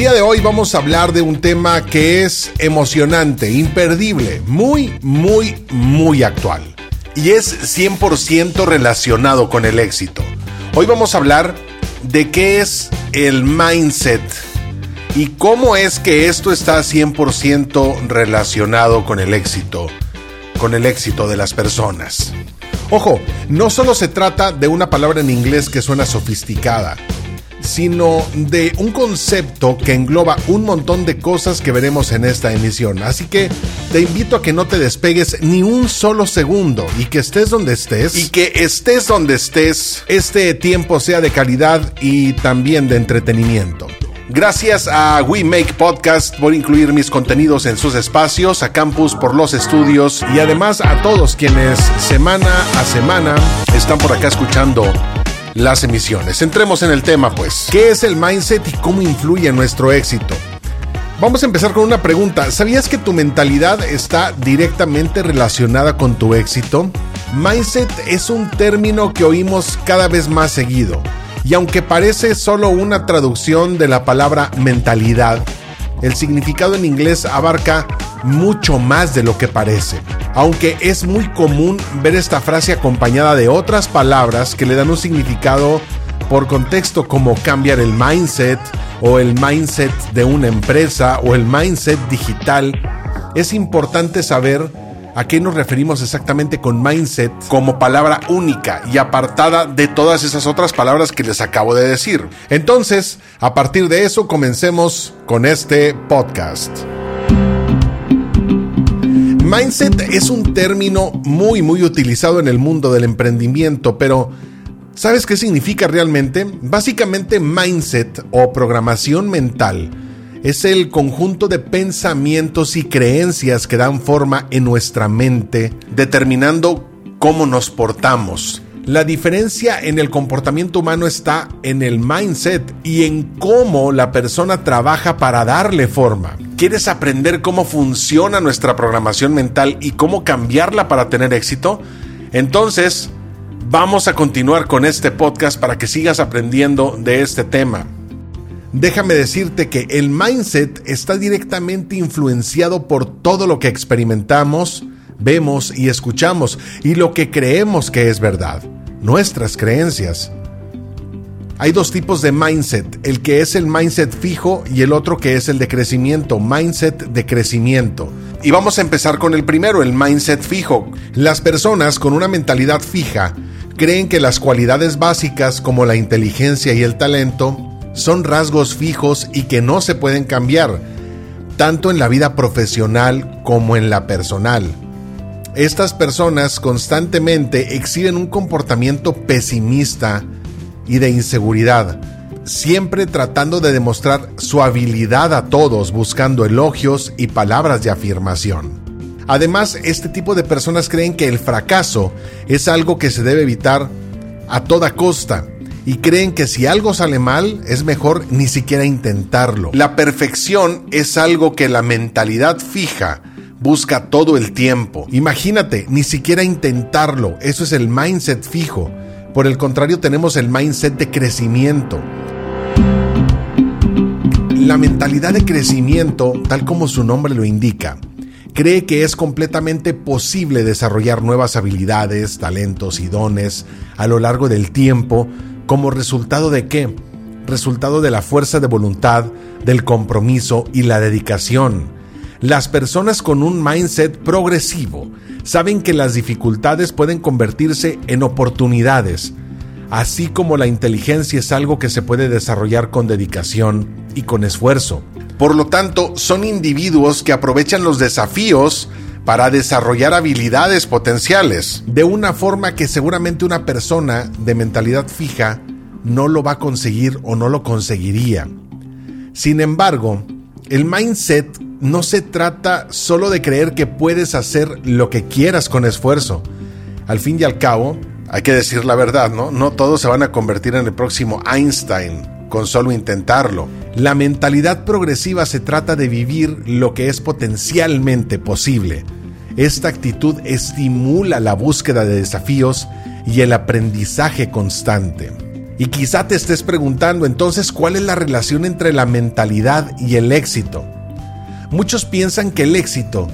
día de hoy vamos a hablar de un tema que es emocionante, imperdible, muy, muy, muy actual. Y es 100% relacionado con el éxito. Hoy vamos a hablar de qué es el mindset y cómo es que esto está 100% relacionado con el éxito, con el éxito de las personas. Ojo, no solo se trata de una palabra en inglés que suena sofisticada sino de un concepto que engloba un montón de cosas que veremos en esta emisión. Así que te invito a que no te despegues ni un solo segundo y que estés donde estés. Y que estés donde estés, este tiempo sea de calidad y también de entretenimiento. Gracias a We Make Podcast por incluir mis contenidos en sus espacios, a Campus por los estudios y además a todos quienes semana a semana están por acá escuchando las emisiones. Entremos en el tema pues. ¿Qué es el mindset y cómo influye en nuestro éxito? Vamos a empezar con una pregunta. ¿Sabías que tu mentalidad está directamente relacionada con tu éxito? Mindset es un término que oímos cada vez más seguido. Y aunque parece solo una traducción de la palabra mentalidad, el significado en inglés abarca mucho más de lo que parece. Aunque es muy común ver esta frase acompañada de otras palabras que le dan un significado por contexto como cambiar el mindset o el mindset de una empresa o el mindset digital, es importante saber a qué nos referimos exactamente con mindset como palabra única y apartada de todas esas otras palabras que les acabo de decir. Entonces, a partir de eso, comencemos con este podcast. Mindset es un término muy muy utilizado en el mundo del emprendimiento, pero ¿sabes qué significa realmente? Básicamente mindset o programación mental es el conjunto de pensamientos y creencias que dan forma en nuestra mente, determinando cómo nos portamos. La diferencia en el comportamiento humano está en el mindset y en cómo la persona trabaja para darle forma. ¿Quieres aprender cómo funciona nuestra programación mental y cómo cambiarla para tener éxito? Entonces, vamos a continuar con este podcast para que sigas aprendiendo de este tema. Déjame decirte que el mindset está directamente influenciado por todo lo que experimentamos, vemos y escuchamos y lo que creemos que es verdad, nuestras creencias. Hay dos tipos de mindset, el que es el mindset fijo y el otro que es el de crecimiento, mindset de crecimiento. Y vamos a empezar con el primero, el mindset fijo. Las personas con una mentalidad fija creen que las cualidades básicas como la inteligencia y el talento son rasgos fijos y que no se pueden cambiar, tanto en la vida profesional como en la personal. Estas personas constantemente exhiben un comportamiento pesimista y de inseguridad, siempre tratando de demostrar su habilidad a todos buscando elogios y palabras de afirmación. Además, este tipo de personas creen que el fracaso es algo que se debe evitar a toda costa y creen que si algo sale mal es mejor ni siquiera intentarlo. La perfección es algo que la mentalidad fija busca todo el tiempo. Imagínate, ni siquiera intentarlo. Eso es el mindset fijo. Por el contrario, tenemos el mindset de crecimiento. La mentalidad de crecimiento, tal como su nombre lo indica, cree que es completamente posible desarrollar nuevas habilidades, talentos y dones a lo largo del tiempo como resultado de qué? Resultado de la fuerza de voluntad, del compromiso y la dedicación las personas con un mindset progresivo saben que las dificultades pueden convertirse en oportunidades, así como la inteligencia es algo que se puede desarrollar con dedicación y con esfuerzo. Por lo tanto, son individuos que aprovechan los desafíos para desarrollar habilidades potenciales, de una forma que seguramente una persona de mentalidad fija no lo va a conseguir o no lo conseguiría. Sin embargo, el mindset no se trata solo de creer que puedes hacer lo que quieras con esfuerzo. Al fin y al cabo, hay que decir la verdad, ¿no? No todos se van a convertir en el próximo Einstein con solo intentarlo. La mentalidad progresiva se trata de vivir lo que es potencialmente posible. Esta actitud estimula la búsqueda de desafíos y el aprendizaje constante. Y quizá te estés preguntando entonces cuál es la relación entre la mentalidad y el éxito. Muchos piensan que el éxito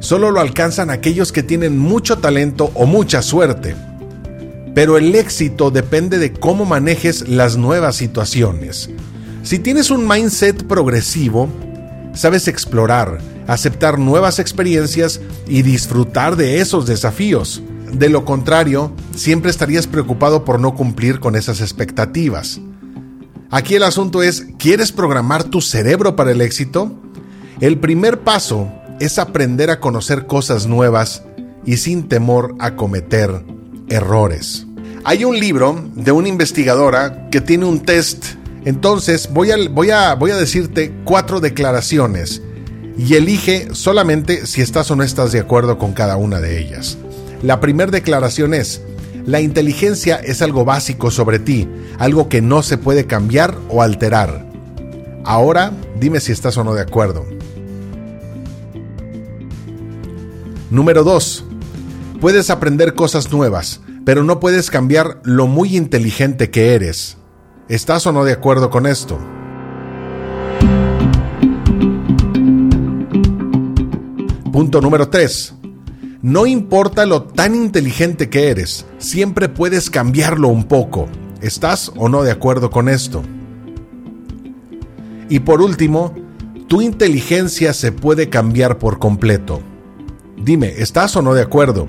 solo lo alcanzan aquellos que tienen mucho talento o mucha suerte. Pero el éxito depende de cómo manejes las nuevas situaciones. Si tienes un mindset progresivo, sabes explorar, aceptar nuevas experiencias y disfrutar de esos desafíos. De lo contrario, siempre estarías preocupado por no cumplir con esas expectativas. Aquí el asunto es, ¿quieres programar tu cerebro para el éxito? El primer paso es aprender a conocer cosas nuevas y sin temor a cometer errores. Hay un libro de una investigadora que tiene un test, entonces voy a, decirte cuatro declaraciones y elige solamente si estás o no estás de acuerdo con cada una de ellas. La primera declaración es, la inteligencia es algo básico sobre ti, algo que no se puede cambiar o alterar. Ahora dime si estás o no de acuerdo. Número 2. Puedes aprender cosas nuevas, pero no puedes cambiar lo muy inteligente que eres. ¿Estás o no de acuerdo con esto? Punto número 3. No importa lo tan inteligente que eres, siempre puedes cambiarlo un poco. ¿Estás o no de acuerdo con esto? Y por último, tu inteligencia se puede cambiar por completo. Dime, ¿estás o no de acuerdo?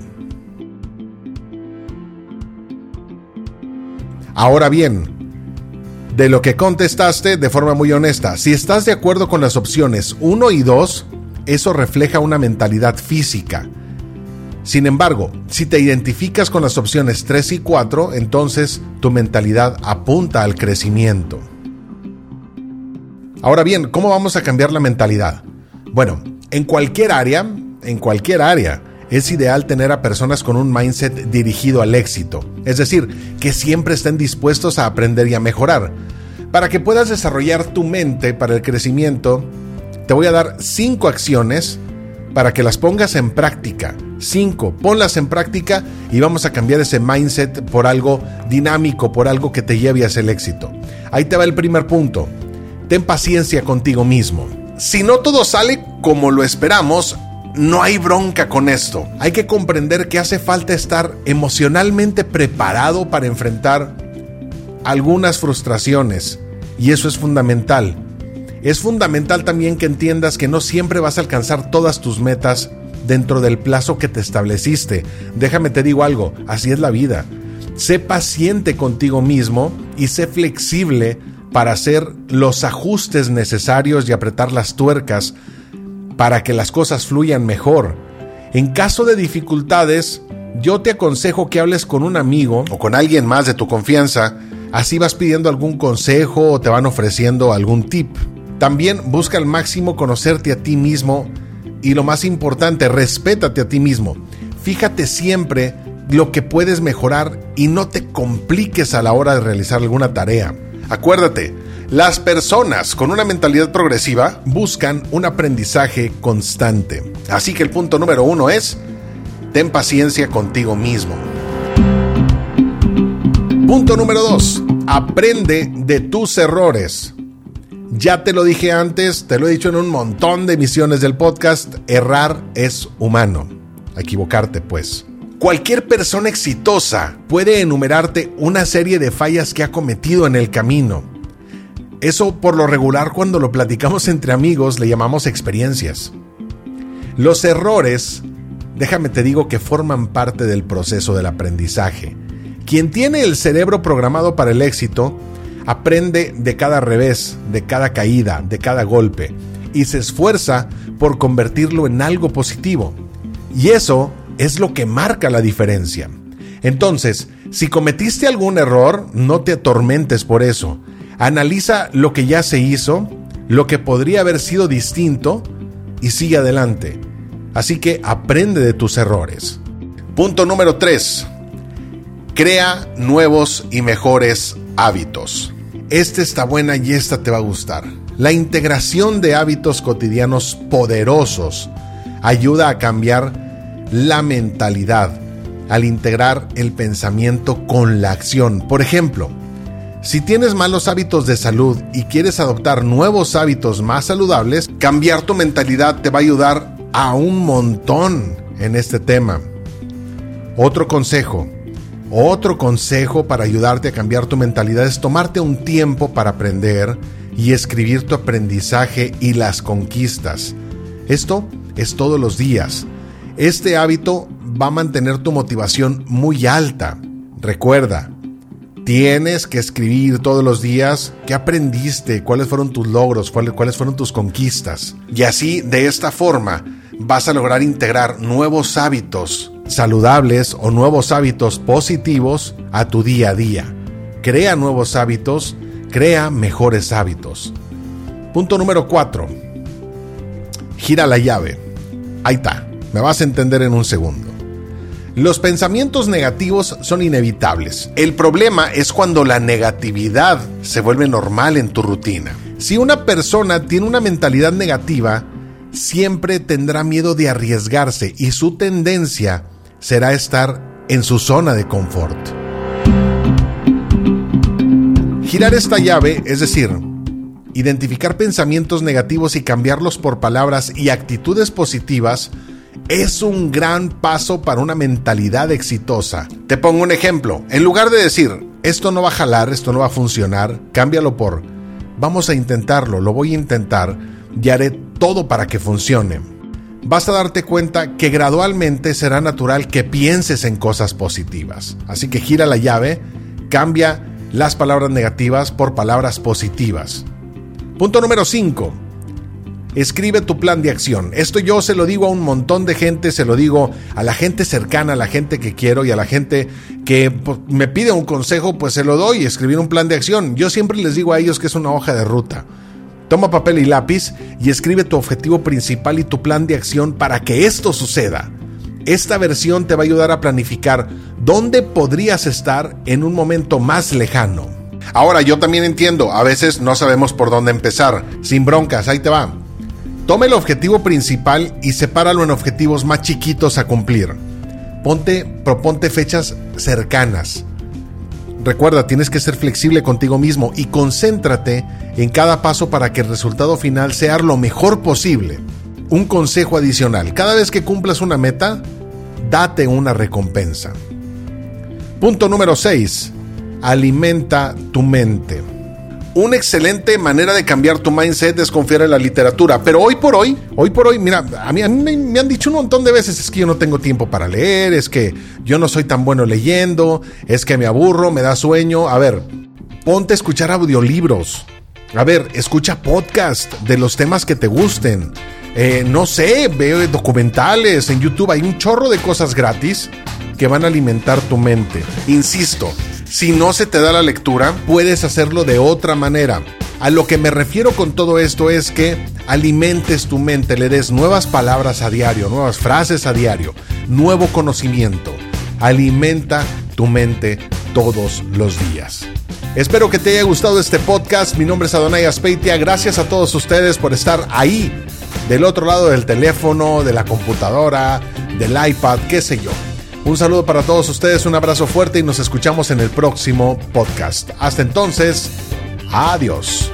Ahora bien, de lo que contestaste de forma muy honesta, si estás de acuerdo con las opciones 1 y 2, eso refleja una mentalidad física sin embargo, si te identificas con las opciones 3 y 4, entonces tu mentalidad apunta al crecimiento. Ahora bien, ¿cómo vamos a cambiar la mentalidad? Bueno, en cualquier área, en cualquier área, es ideal tener a personas con un mindset dirigido al éxito, es decir, que siempre estén dispuestos a aprender y a mejorar. Para que puedas desarrollar tu mente para el crecimiento, te voy a dar 5 acciones para que las pongas en práctica. 5. Ponlas en práctica y vamos a cambiar ese mindset por algo dinámico, por algo que te lleve hacia el éxito. Ahí te va el primer punto. Ten paciencia contigo mismo. Si no todo sale como lo esperamos, no hay bronca con esto. Hay que comprender que hace falta estar emocionalmente preparado para enfrentar algunas frustraciones. Y eso es fundamental. Es fundamental también que entiendas que no siempre vas a alcanzar todas tus metas dentro del plazo que te estableciste. Déjame te digo algo, así es la vida. Sé paciente contigo mismo y sé flexible para hacer los ajustes necesarios y apretar las tuercas para que las cosas fluyan mejor. En caso de dificultades, yo te aconsejo que hables con un amigo o con alguien más de tu confianza, así vas pidiendo algún consejo o te van ofreciendo algún tip. También busca al máximo conocerte a ti mismo y lo más importante, respétate a ti mismo. Fíjate siempre lo que puedes mejorar y no te compliques a la hora de realizar alguna tarea. Acuérdate, las personas con una mentalidad progresiva buscan un aprendizaje constante. Así que el punto número uno es, ten paciencia contigo mismo. Punto número dos, aprende de tus errores. Ya te lo dije antes, te lo he dicho en un montón de emisiones del podcast, errar es humano. Equivocarte, pues. Cualquier persona exitosa puede enumerarte una serie de fallas que ha cometido en el camino. Eso por lo regular cuando lo platicamos entre amigos le llamamos experiencias. Los errores, déjame te digo que forman parte del proceso del aprendizaje. Quien tiene el cerebro programado para el éxito aprende de cada revés, de cada caída, de cada golpe, y se esfuerza por convertirlo en algo positivo. Y eso es lo que marca la diferencia. Entonces, si cometiste algún error, no te atormentes por eso. Analiza lo que ya se hizo, lo que podría haber sido distinto y sigue adelante. Así que aprende de tus errores. Punto número 3. Crea nuevos y mejores hábitos. Esta está buena y esta te va a gustar. La integración de hábitos cotidianos poderosos ayuda a cambiar la mentalidad al integrar el pensamiento con la acción. Por ejemplo, Si tienes malos hábitos de salud y quieres adoptar nuevos hábitos más saludables, cambiar tu mentalidad te va a ayudar a un montón en este tema. Otro consejo, otro consejo para ayudarte a cambiar tu mentalidad es tomarte un tiempo para aprender y escribir tu aprendizaje y las conquistas. Esto es todos los días. Este hábito va a mantener tu motivación muy alta. Recuerda, tienes que escribir todos los días qué aprendiste, cuáles fueron tus logros, cuáles fueron tus conquistas. Y así, de esta forma, vas a lograr integrar nuevos hábitos saludables o nuevos hábitos positivos a tu día a día. Crea nuevos hábitos, crea mejores hábitos. Punto número 4. Gira la llave. Ahí está, me vas a entender en un segundo. Los pensamientos negativos son inevitables. El problema es cuando la negatividad se vuelve normal en tu rutina. Si una persona tiene una mentalidad negativa, siempre tendrá miedo de arriesgarse y su tendencia será estar en su zona de confort. Girar esta llave, es decir, identificar pensamientos negativos y cambiarlos por palabras y actitudes positivas, es un gran paso para una mentalidad exitosa. Te pongo un ejemplo. En lugar de decir, esto no va a jalar, esto no va a funcionar, cámbialo por, vamos a intentarlo, lo voy a intentar y haré todo para que funcione vas a darte cuenta que gradualmente será natural que pienses en cosas positivas. Así que gira la llave, cambia las palabras negativas por palabras positivas. Punto número 5. Escribe tu plan de acción. Esto yo se lo digo a un montón de gente, se lo digo a la gente cercana, a la gente que quiero y a la gente que pues, me pide un consejo, pues se lo doy, escribir un plan de acción. Yo siempre les digo a ellos que es una hoja de ruta. Toma papel y lápiz y escribe tu objetivo principal y tu plan de acción para que esto suceda. Esta versión te va a ayudar a planificar dónde podrías estar en un momento más lejano. Ahora, yo también entiendo, a veces no sabemos por dónde empezar. Sin broncas, ahí te va. Toma el objetivo principal y sepáralo en objetivos más chiquitos a cumplir. Ponte, proponte fechas cercanas. Recuerda, tienes que ser flexible contigo mismo y concéntrate en cada paso para que el resultado final sea lo mejor posible. Un consejo adicional, cada vez que cumplas una meta, date una recompensa. Punto número 6. Alimenta tu mente una excelente manera de cambiar tu mindset es confiar en la literatura. Pero hoy por hoy, hoy por hoy, mira, a mí, a mí me, han dicho un montón de veces, es que yo no tengo tiempo para leer, es que yo no soy tan bueno leyendo, es que me aburro, me da sueño. A ver, ponte a escuchar audiolibros. A ver, escucha podcast de los temas que te gusten. Eh, no sé, veo documentales en YouTube, hay un chorro de cosas gratis que van a alimentar tu mente. Insisto, si no se te da la lectura, puedes hacerlo de otra manera. A lo que me refiero con todo esto es que alimentes tu mente, le des nuevas palabras a diario, nuevas frases a diario, nuevo conocimiento. Alimenta tu mente todos los días. Espero que te haya gustado este podcast. Mi nombre es Adonai Aspeitia. Gracias a todos ustedes por estar ahí, del otro lado del teléfono, de la computadora, del iPad, qué sé yo. Un saludo para todos ustedes, un abrazo fuerte y nos escuchamos en el próximo podcast. Hasta entonces, adiós.